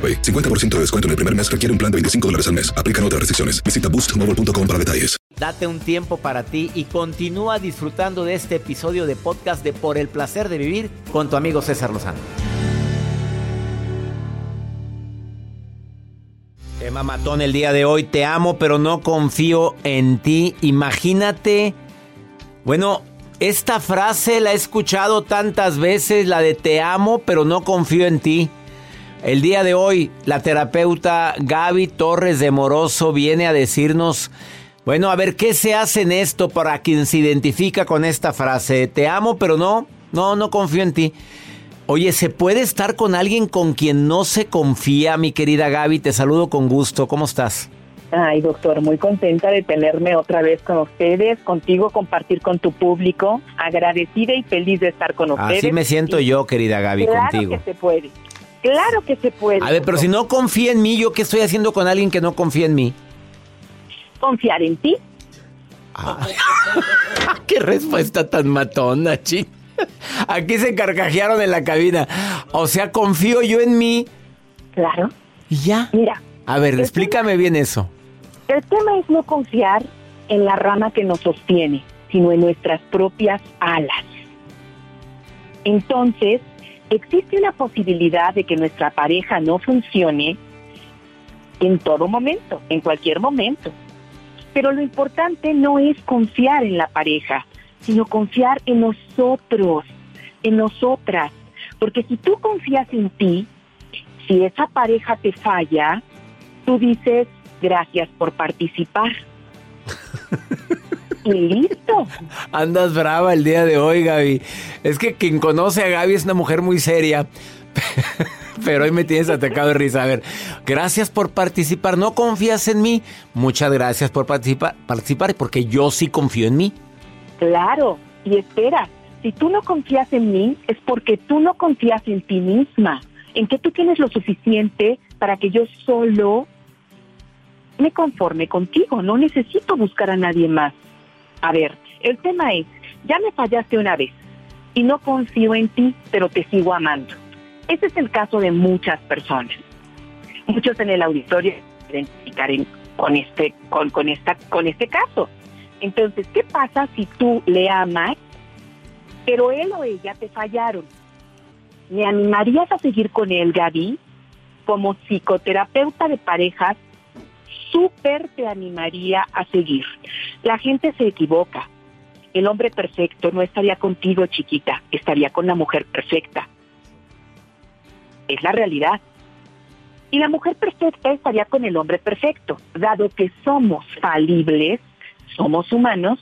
AroPay. 50% de descuento en el primer mes requiere un plan de 25 dólares al mes. Aplican otras restricciones. Visita boostmobile.com para detalles. Date un tiempo para ti y continúa disfrutando de este episodio de podcast de Por el placer de vivir con tu amigo César Lozano. Tema matón el día de hoy. Te amo, pero no confío en ti. Imagínate. Bueno, esta frase la he escuchado tantas veces, la de te amo, pero no confío en ti. El día de hoy, la terapeuta Gaby Torres de Moroso viene a decirnos, bueno, a ver, ¿qué se hace en esto para quien se identifica con esta frase? Te amo, pero no, no, no confío en ti. Oye, ¿se puede estar con alguien con quien no se confía, mi querida Gaby? Te saludo con gusto. ¿Cómo estás? Ay, doctor, muy contenta de tenerme otra vez con ustedes, contigo, compartir con tu público, agradecida y feliz de estar con ustedes. Así me siento yo, querida Gaby, claro contigo. que se puede. Claro que se puede. A ver, pero si no confía en mí, ¿yo qué estoy haciendo con alguien que no confía en mí? Confiar en ti. ¡Qué respuesta tan matona, chi! Aquí se carcajearon en la cabina. O sea, confío yo en mí. Claro. Y ya. Mira. A ver, explícame bien eso. El tema es no confiar en la rama que nos sostiene, sino en nuestras propias alas. Entonces, existe una posibilidad de que nuestra pareja no funcione en todo momento, en cualquier momento. Pero lo importante no es confiar en la pareja, sino confiar en nosotros, en nosotras. Porque si tú confías en ti, si esa pareja te falla, tú dices gracias por participar. y listo. Andas brava el día de hoy, Gaby. Es que quien conoce a Gaby es una mujer muy seria. Pero hoy me tienes atacado de risa. A ver, gracias por participar. ¿No confías en mí? Muchas gracias por participar, participar porque yo sí confío en mí. Claro, y espera, si tú no confías en mí es porque tú no confías en ti misma, en que tú tienes lo suficiente para que yo solo me conforme contigo, no necesito buscar a nadie más. A ver, el tema es, ya me fallaste una vez y no confío en ti, pero te sigo amando. Ese es el caso de muchas personas. Muchos en el auditorio se con este, con, con, esta, con este caso. Entonces, ¿qué pasa si tú le amas, pero él o ella te fallaron? ¿Me animarías a seguir con él, Gaby? Como psicoterapeuta de parejas, súper te animaría a seguir. La gente se equivoca. El hombre perfecto no estaría contigo, chiquita, estaría con la mujer perfecta. Es la realidad. Y la mujer perfecta estaría con el hombre perfecto. Dado que somos falibles, somos humanos,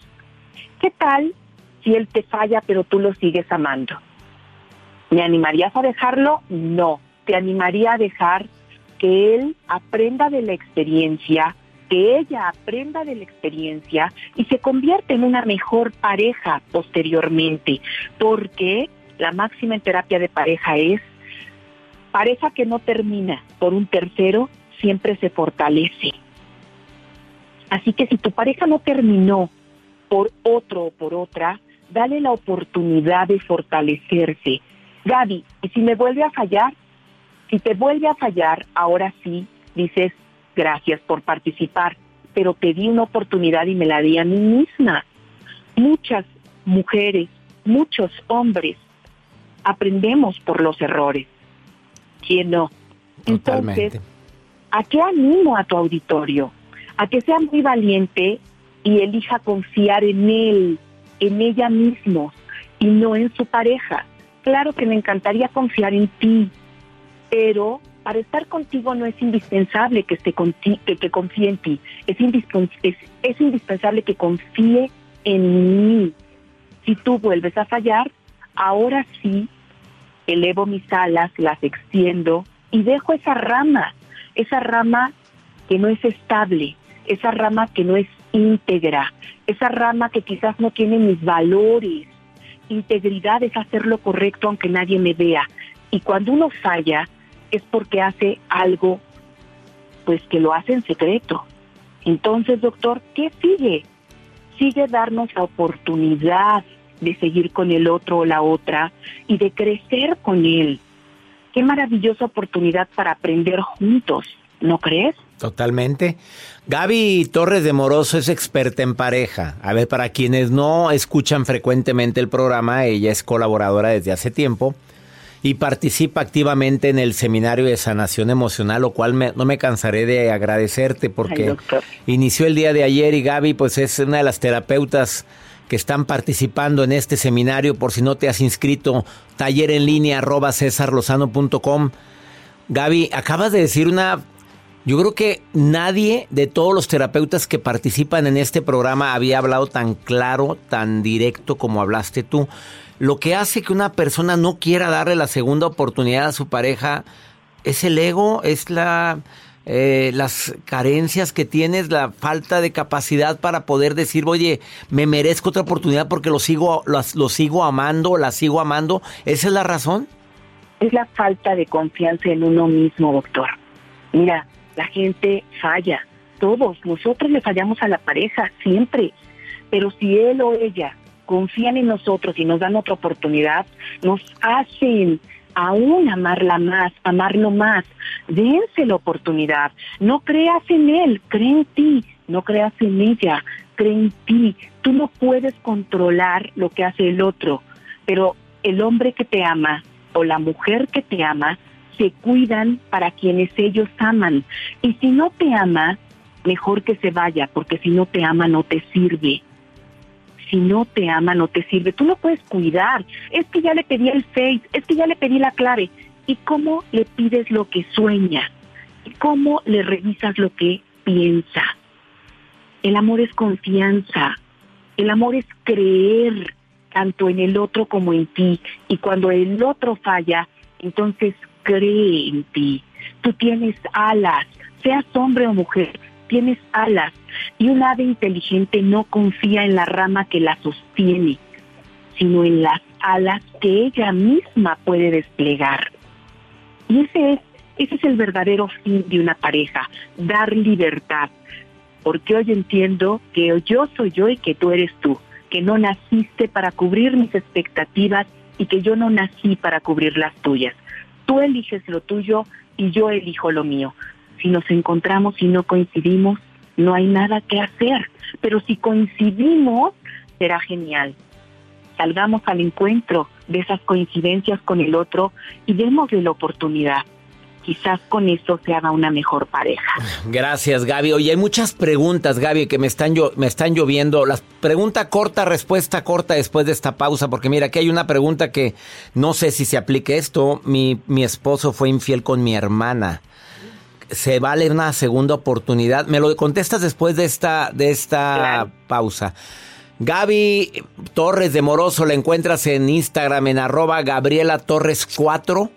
¿qué tal si él te falla pero tú lo sigues amando? ¿Me animarías a dejarlo? No. Te animaría a dejar que él aprenda de la experiencia, que ella aprenda de la experiencia y se convierta en una mejor pareja posteriormente, porque la máxima en terapia de pareja es pareja que no termina por un tercero siempre se fortalece. Así que si tu pareja no terminó por otro o por otra, dale la oportunidad de fortalecerse. Gaby, y si me vuelve a fallar, si te vuelve a fallar, ahora sí dices gracias por participar, pero te di una oportunidad y me la di a mí misma. Muchas mujeres, muchos hombres aprendemos por los errores. ¿Quién no? Totalmente. Entonces, ¿a qué animo a tu auditorio? a que sea muy valiente y elija confiar en él, en ella mismo y no en su pareja. Claro que me encantaría confiar en ti, pero para estar contigo no es indispensable que, esté que, que confíe en ti, es, es indispensable que confíe en mí. Si tú vuelves a fallar, ahora sí elevo mis alas, las extiendo y dejo esa rama, esa rama que no es estable, esa rama que no es íntegra, esa rama que quizás no tiene mis valores. Integridad es hacer lo correcto aunque nadie me vea. Y cuando uno falla es porque hace algo, pues que lo hace en secreto. Entonces, doctor, ¿qué sigue? Sigue darnos la oportunidad de seguir con el otro o la otra y de crecer con él. Qué maravillosa oportunidad para aprender juntos, ¿no crees? Totalmente. Gaby Torres de Moroso es experta en pareja. A ver, para quienes no escuchan frecuentemente el programa, ella es colaboradora desde hace tiempo y participa activamente en el seminario de sanación emocional, lo cual no me cansaré de agradecerte porque inició el día de ayer y Gaby pues es una de las terapeutas que están participando en este seminario. Por si no te has inscrito, taller en línea arroba cesarlozano.com. Gaby, acabas de decir una yo creo que nadie de todos los terapeutas que participan en este programa había hablado tan claro, tan directo como hablaste tú. Lo que hace que una persona no quiera darle la segunda oportunidad a su pareja es el ego, es la eh, las carencias que tienes, la falta de capacidad para poder decir, oye, me merezco otra oportunidad porque lo sigo, lo, lo sigo amando, la sigo amando. ¿Esa es la razón? Es la falta de confianza en uno mismo, doctor. Mira, la gente falla, todos, nosotros le fallamos a la pareja siempre, pero si él o ella confían en nosotros y nos dan otra oportunidad, nos hacen aún amarla más, amarlo más. Dense la oportunidad. No creas en él, cree en ti. No creas en ella, cree en ti. Tú no puedes controlar lo que hace el otro, pero el hombre que te ama o la mujer que te ama se cuidan para quienes ellos aman. Y si no te ama, mejor que se vaya, porque si no te ama no te sirve. Si no te ama no te sirve. Tú no puedes cuidar. Es que ya le pedí el face, es que ya le pedí la clave. ¿Y cómo le pides lo que sueña? ¿Y cómo le revisas lo que piensa? El amor es confianza. El amor es creer tanto en el otro como en ti. Y cuando el otro falla, entonces cree en ti. Tú tienes alas, seas hombre o mujer, tienes alas. Y un ave inteligente no confía en la rama que la sostiene, sino en las alas que ella misma puede desplegar. Y ese es, ese es el verdadero fin de una pareja, dar libertad. Porque hoy entiendo que yo soy yo y que tú eres tú, que no naciste para cubrir mis expectativas y que yo no nací para cubrir las tuyas. Tú eliges lo tuyo y yo elijo lo mío. Si nos encontramos y no coincidimos, no hay nada que hacer. Pero si coincidimos, será genial. Salgamos al encuentro de esas coincidencias con el otro y démosle la oportunidad quizás con eso se haga una mejor pareja. Gracias, Gaby. Oye, hay muchas preguntas, Gaby, que me están, me están lloviendo. La pregunta corta, respuesta corta después de esta pausa, porque mira, aquí hay una pregunta que no sé si se aplique esto. Mi, mi esposo fue infiel con mi hermana. ¿Se vale una segunda oportunidad? Me lo contestas después de esta, de esta pausa. Gaby Torres de Moroso la encuentras en Instagram en arroba Gabriela Torres 4,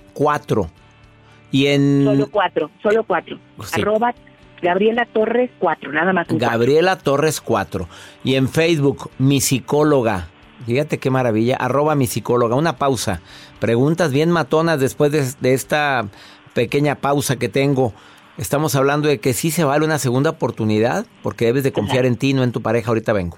y en... Solo cuatro, solo cuatro. Arroba Gabriela Torres 4, nada más. Gabriela Torres 4. Y en Facebook, mi psicóloga. Fíjate qué maravilla. Arroba mi psicóloga. Una pausa. Preguntas bien matonas después de, esta pequeña pausa que tengo. Estamos hablando de que sí se vale una segunda oportunidad porque debes de confiar en ti, no en tu pareja. Ahorita vengo.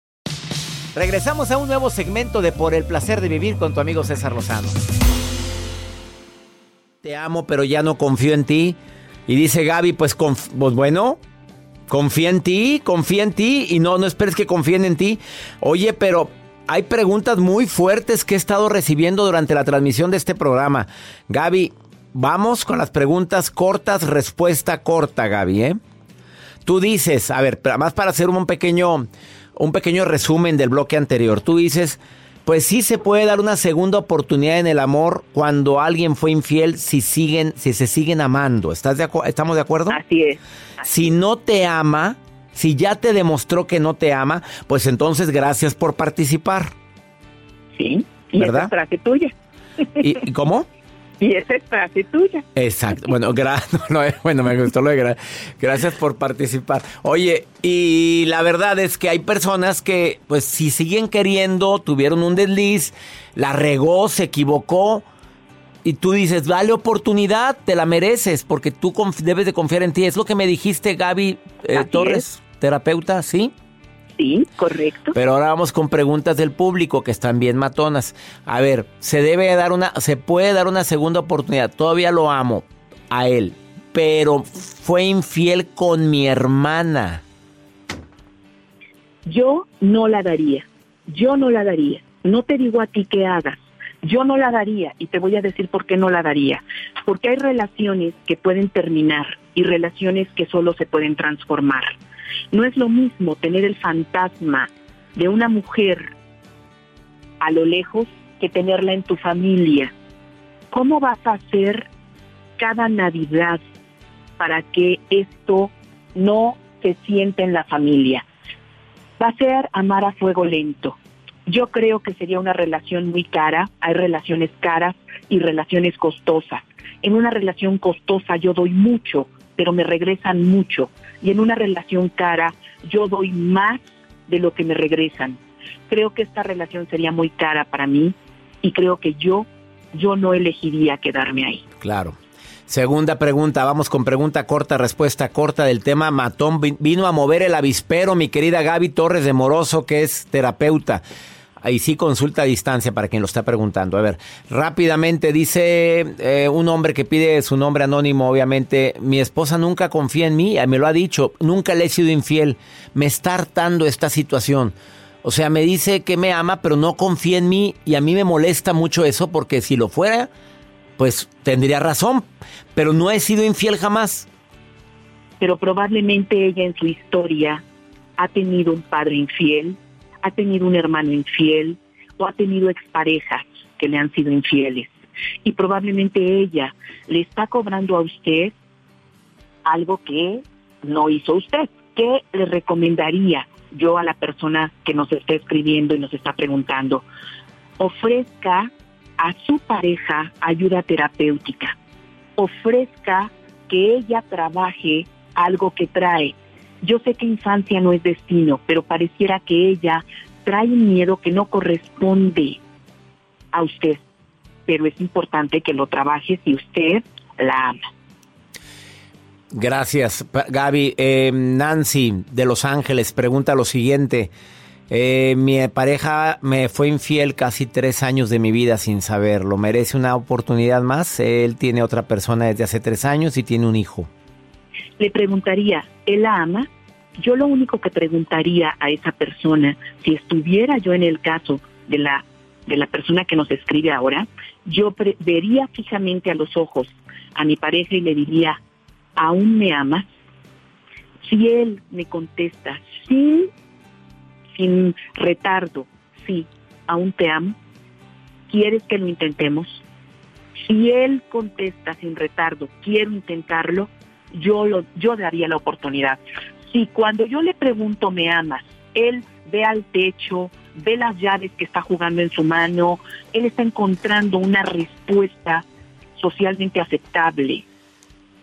Regresamos a un nuevo segmento de Por el placer de vivir con tu amigo César Lozano. Te amo, pero ya no confío en ti. Y dice Gaby, pues, pues bueno, confía en ti, confía en ti y no, no esperes que confíen en ti. Oye, pero hay preguntas muy fuertes que he estado recibiendo durante la transmisión de este programa. Gaby, vamos con las preguntas cortas, respuesta corta, Gaby, ¿eh? Tú dices, a ver, más para hacer un pequeño, un pequeño resumen del bloque anterior. Tú dices, pues sí se puede dar una segunda oportunidad en el amor cuando alguien fue infiel si siguen, si se siguen amando. ¿Estás de ¿Estamos de acuerdo? Así es. Si no te ama, si ya te demostró que no te ama, pues entonces gracias por participar. Sí. Y ¿Verdad? esa frase tuya. ¿Y, y cómo? Y esa es frase tuya. Exacto. Bueno, gra- no, no, bueno, me gustó lo de gra- gracias por participar. Oye, y la verdad es que hay personas que, pues, si siguen queriendo, tuvieron un desliz, la regó, se equivocó, y tú dices, dale oportunidad, te la mereces, porque tú debes de confiar en ti. Es lo que me dijiste, Gaby eh, Torres, terapeuta, ¿sí? Sí, correcto. Pero ahora vamos con preguntas del público que están bien matonas. A ver, se debe dar una, se puede dar una segunda oportunidad. Todavía lo amo a él, pero fue infiel con mi hermana. Yo no la daría. Yo no la daría. No te digo a ti que hagas. Yo no la daría y te voy a decir por qué no la daría. Porque hay relaciones que pueden terminar y relaciones que solo se pueden transformar. No es lo mismo tener el fantasma de una mujer a lo lejos que tenerla en tu familia. ¿Cómo vas a hacer cada Navidad para que esto no se sienta en la familia? Va a ser amar a fuego lento. Yo creo que sería una relación muy cara. Hay relaciones caras y relaciones costosas. En una relación costosa yo doy mucho, pero me regresan mucho. Y en una relación cara yo doy más de lo que me regresan. Creo que esta relación sería muy cara para mí y creo que yo, yo no elegiría quedarme ahí. Claro. Segunda pregunta, vamos con pregunta corta, respuesta corta del tema. Matón vi- vino a mover el avispero, mi querida Gaby Torres de Moroso, que es terapeuta. Ahí sí consulta a distancia para quien lo está preguntando. A ver, rápidamente dice eh, un hombre que pide su nombre anónimo, obviamente, mi esposa nunca confía en mí, eh, me lo ha dicho, nunca le he sido infiel, me está hartando esta situación. O sea, me dice que me ama, pero no confía en mí y a mí me molesta mucho eso porque si lo fuera, pues tendría razón, pero no he sido infiel jamás. pero probablemente ella en su historia ha tenido un padre infiel, ha tenido un hermano infiel o ha tenido exparejas que le han sido infieles. Y probablemente ella le está cobrando a usted algo que no hizo usted. ¿Qué le recomendaría yo a la persona que nos está escribiendo y nos está preguntando? Ofrezca a su pareja ayuda terapéutica. Ofrezca que ella trabaje algo que trae. Yo sé que infancia no es destino, pero pareciera que ella trae un miedo que no corresponde a usted. Pero es importante que lo trabaje si usted la ama. Gracias, Gaby. Eh, Nancy de Los Ángeles pregunta lo siguiente. Eh, mi pareja me fue infiel casi tres años de mi vida sin saberlo. ¿Merece una oportunidad más? Él tiene otra persona desde hace tres años y tiene un hijo. Le preguntaría, ¿él ama? yo lo único que preguntaría a esa persona, si estuviera yo en el caso de la de la persona que nos escribe ahora, yo vería fijamente a los ojos a mi pareja y le diría, ¿aún me amas? Si él me contesta, sí, sin retardo, sí, aún te amo, ¿quieres que lo intentemos? Si él contesta sin retardo, quiero intentarlo, yo, lo, yo daría la oportunidad. Si cuando yo le pregunto, ¿me amas? Él ve al techo, ve las llaves que está jugando en su mano, él está encontrando una respuesta socialmente aceptable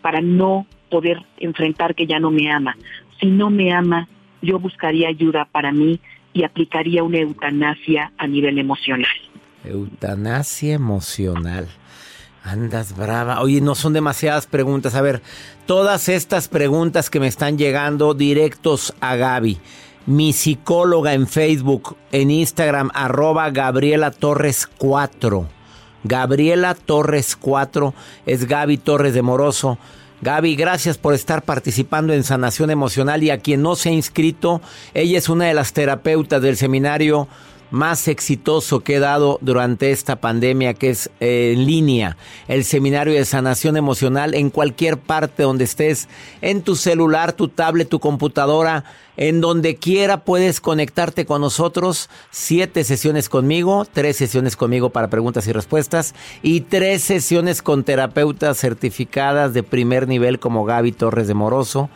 para no poder enfrentar que ya no me ama. Si no me ama, yo buscaría ayuda para mí y aplicaría una eutanasia a nivel emocional. Eutanasia emocional. Andas brava. Oye, no son demasiadas preguntas. A ver, todas estas preguntas que me están llegando directos a Gaby. Mi psicóloga en Facebook, en Instagram, arroba Gabriela Torres 4. Gabriela Torres 4 es Gaby Torres de Moroso. Gaby, gracias por estar participando en Sanación Emocional y a quien no se ha inscrito, ella es una de las terapeutas del seminario más exitoso que he dado durante esta pandemia, que es eh, en línea, el seminario de sanación emocional en cualquier parte donde estés, en tu celular, tu tablet, tu computadora, en donde quiera puedes conectarte con nosotros. Siete sesiones conmigo, tres sesiones conmigo para preguntas y respuestas y tres sesiones con terapeutas certificadas de primer nivel como Gaby Torres de Moroso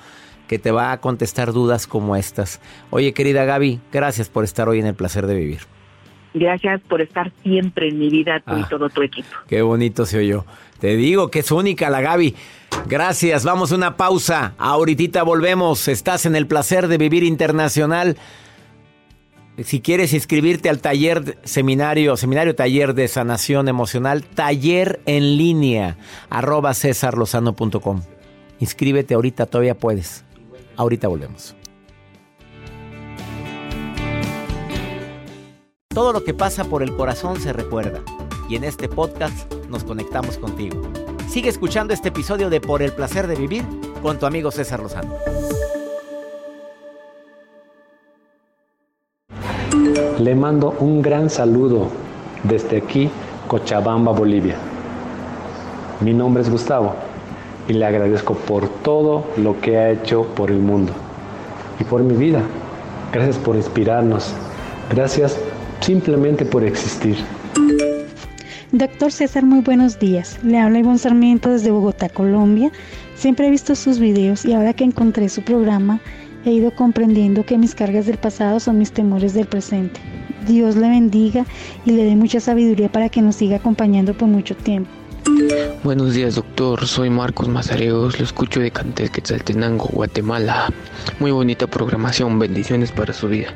que te va a contestar dudas como estas. Oye, querida Gaby, gracias por estar hoy en el placer de vivir. Gracias por estar siempre en mi vida con y ah, todo tu equipo. Qué bonito se oyó. Te digo que es única la Gaby. Gracias, vamos a una pausa. Ahorita volvemos. Estás en el placer de vivir internacional. Si quieres inscribirte al taller seminario, seminario taller de sanación emocional, taller en línea, arroba cesarlozano.com. Inscríbete ahorita, todavía puedes. Ahorita volvemos. Todo lo que pasa por el corazón se recuerda y en este podcast nos conectamos contigo. Sigue escuchando este episodio de Por el placer de vivir con tu amigo César Lozano. Le mando un gran saludo desde aquí, Cochabamba, Bolivia. Mi nombre es Gustavo y le agradezco por todo lo que ha hecho por el mundo y por mi vida. Gracias por inspirarnos. Gracias simplemente por existir. Doctor César, muy buenos días. Le habla Ivonne Sarmiento desde Bogotá, Colombia. Siempre he visto sus videos y ahora que encontré su programa, he ido comprendiendo que mis cargas del pasado son mis temores del presente. Dios le bendiga y le dé mucha sabiduría para que nos siga acompañando por mucho tiempo. Buenos días, doctor. Soy Marcos Mazareos. Lo escucho de Cantel Quetzaltenango, Guatemala. Muy bonita programación. Bendiciones para su vida.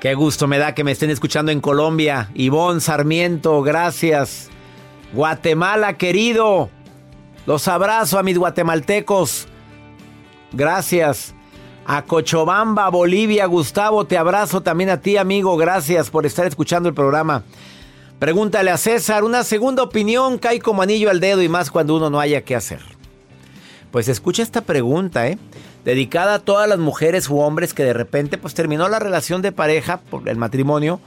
Qué gusto me da que me estén escuchando en Colombia. Ivonne Sarmiento, gracias. Guatemala, querido. Los abrazo a mis guatemaltecos. Gracias. A Cochabamba, Bolivia, Gustavo, te abrazo también a ti, amigo. Gracias por estar escuchando el programa. Pregúntale a César, una segunda opinión cae como anillo al dedo y más cuando uno no haya qué hacer. Pues escucha esta pregunta, ¿eh? Dedicada a todas las mujeres u hombres que de repente pues terminó la relación de pareja por el matrimonio.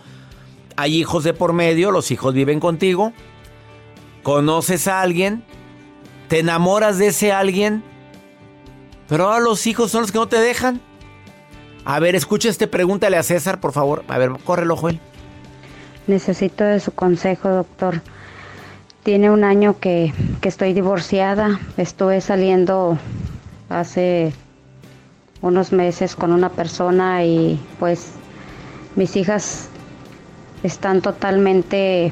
Hay hijos de por medio, los hijos viven contigo. Conoces a alguien, te enamoras de ese alguien, pero ahora los hijos son los que no te dejan. A ver, escucha este, pregúntale a César, por favor. A ver, corre el ojo él. Necesito de su consejo, doctor. Tiene un año que, que estoy divorciada. Estuve saliendo hace unos meses con una persona y pues mis hijas están totalmente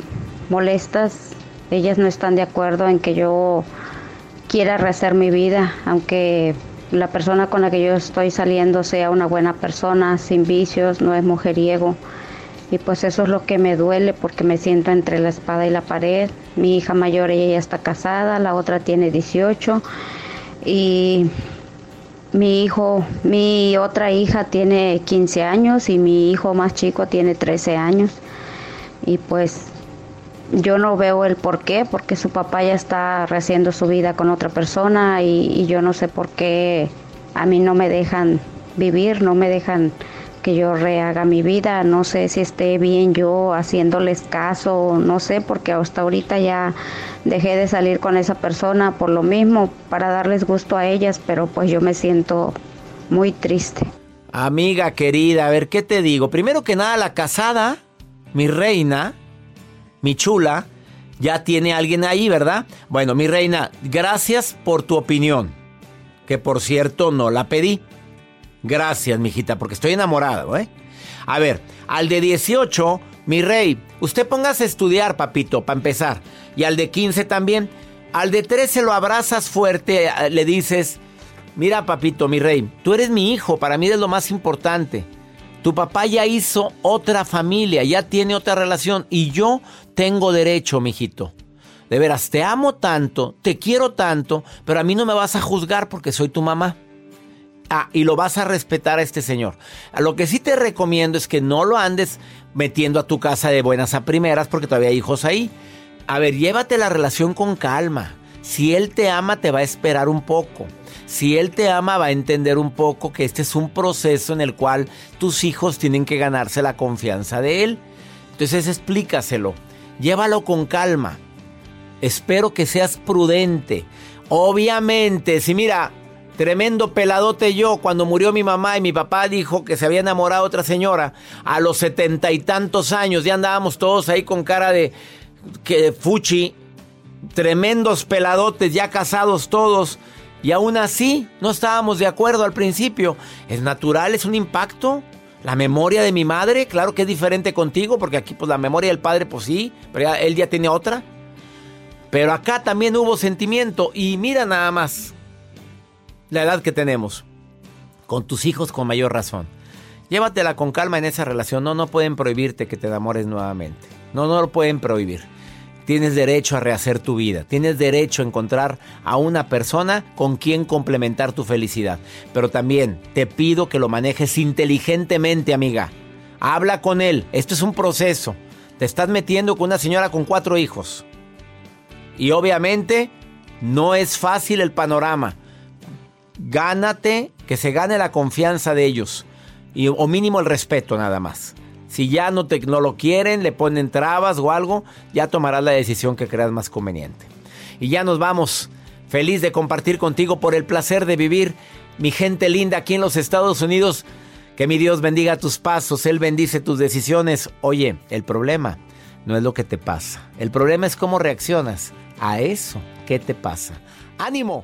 molestas. Ellas no están de acuerdo en que yo quiera rehacer mi vida, aunque la persona con la que yo estoy saliendo sea una buena persona, sin vicios, no es mujeriego. Y pues eso es lo que me duele porque me siento entre la espada y la pared. Mi hija mayor, ella ya está casada, la otra tiene 18 y mi hijo, mi otra hija tiene 15 años y mi hijo más chico tiene 13 años. Y pues yo no veo el por qué, porque su papá ya está rehaciendo su vida con otra persona y, y yo no sé por qué a mí no me dejan vivir, no me dejan que yo rehaga mi vida, no sé si esté bien yo haciéndoles caso, no sé, porque hasta ahorita ya dejé de salir con esa persona por lo mismo, para darles gusto a ellas, pero pues yo me siento muy triste. Amiga querida, a ver, ¿qué te digo? Primero que nada, la casada, mi reina, mi chula, ya tiene alguien ahí, ¿verdad? Bueno, mi reina, gracias por tu opinión, que por cierto no la pedí. Gracias, mijita, porque estoy enamorado, ¿eh? A ver, al de 18, mi rey, usted póngase a estudiar, papito, para empezar. Y al de 15 también. Al de 13 lo abrazas fuerte, eh, le dices, mira, papito, mi rey, tú eres mi hijo, para mí es lo más importante. Tu papá ya hizo otra familia, ya tiene otra relación y yo tengo derecho, mijito. De veras, te amo tanto, te quiero tanto, pero a mí no me vas a juzgar porque soy tu mamá. Ah, y lo vas a respetar a este señor. A lo que sí te recomiendo es que no lo andes metiendo a tu casa de buenas a primeras porque todavía hay hijos ahí. A ver, llévate la relación con calma. Si él te ama, te va a esperar un poco. Si él te ama, va a entender un poco que este es un proceso en el cual tus hijos tienen que ganarse la confianza de él. Entonces explícaselo. Llévalo con calma. Espero que seas prudente. Obviamente, si mira, Tremendo peladote yo cuando murió mi mamá y mi papá dijo que se había enamorado otra señora a los setenta y tantos años. Ya andábamos todos ahí con cara de que fuchi. Tremendos peladotes, ya casados todos. Y aún así no estábamos de acuerdo al principio. Es natural, es un impacto. La memoria de mi madre, claro que es diferente contigo, porque aquí pues la memoria del padre pues sí, pero él ya tiene otra. Pero acá también hubo sentimiento y mira nada más, la edad que tenemos. Con tus hijos con mayor razón. Llévatela con calma en esa relación. No, no pueden prohibirte que te enamores nuevamente. No, no lo pueden prohibir. Tienes derecho a rehacer tu vida. Tienes derecho a encontrar a una persona con quien complementar tu felicidad. Pero también te pido que lo manejes inteligentemente, amiga. Habla con él. Esto es un proceso. Te estás metiendo con una señora con cuatro hijos. Y obviamente no es fácil el panorama gánate, que se gane la confianza de ellos. Y, o mínimo el respeto nada más. Si ya no, te, no lo quieren, le ponen trabas o algo, ya tomarás la decisión que creas más conveniente. Y ya nos vamos. Feliz de compartir contigo por el placer de vivir. Mi gente linda aquí en los Estados Unidos. Que mi Dios bendiga tus pasos, Él bendice tus decisiones. Oye, el problema no es lo que te pasa. El problema es cómo reaccionas a eso que te pasa. ¡Ánimo!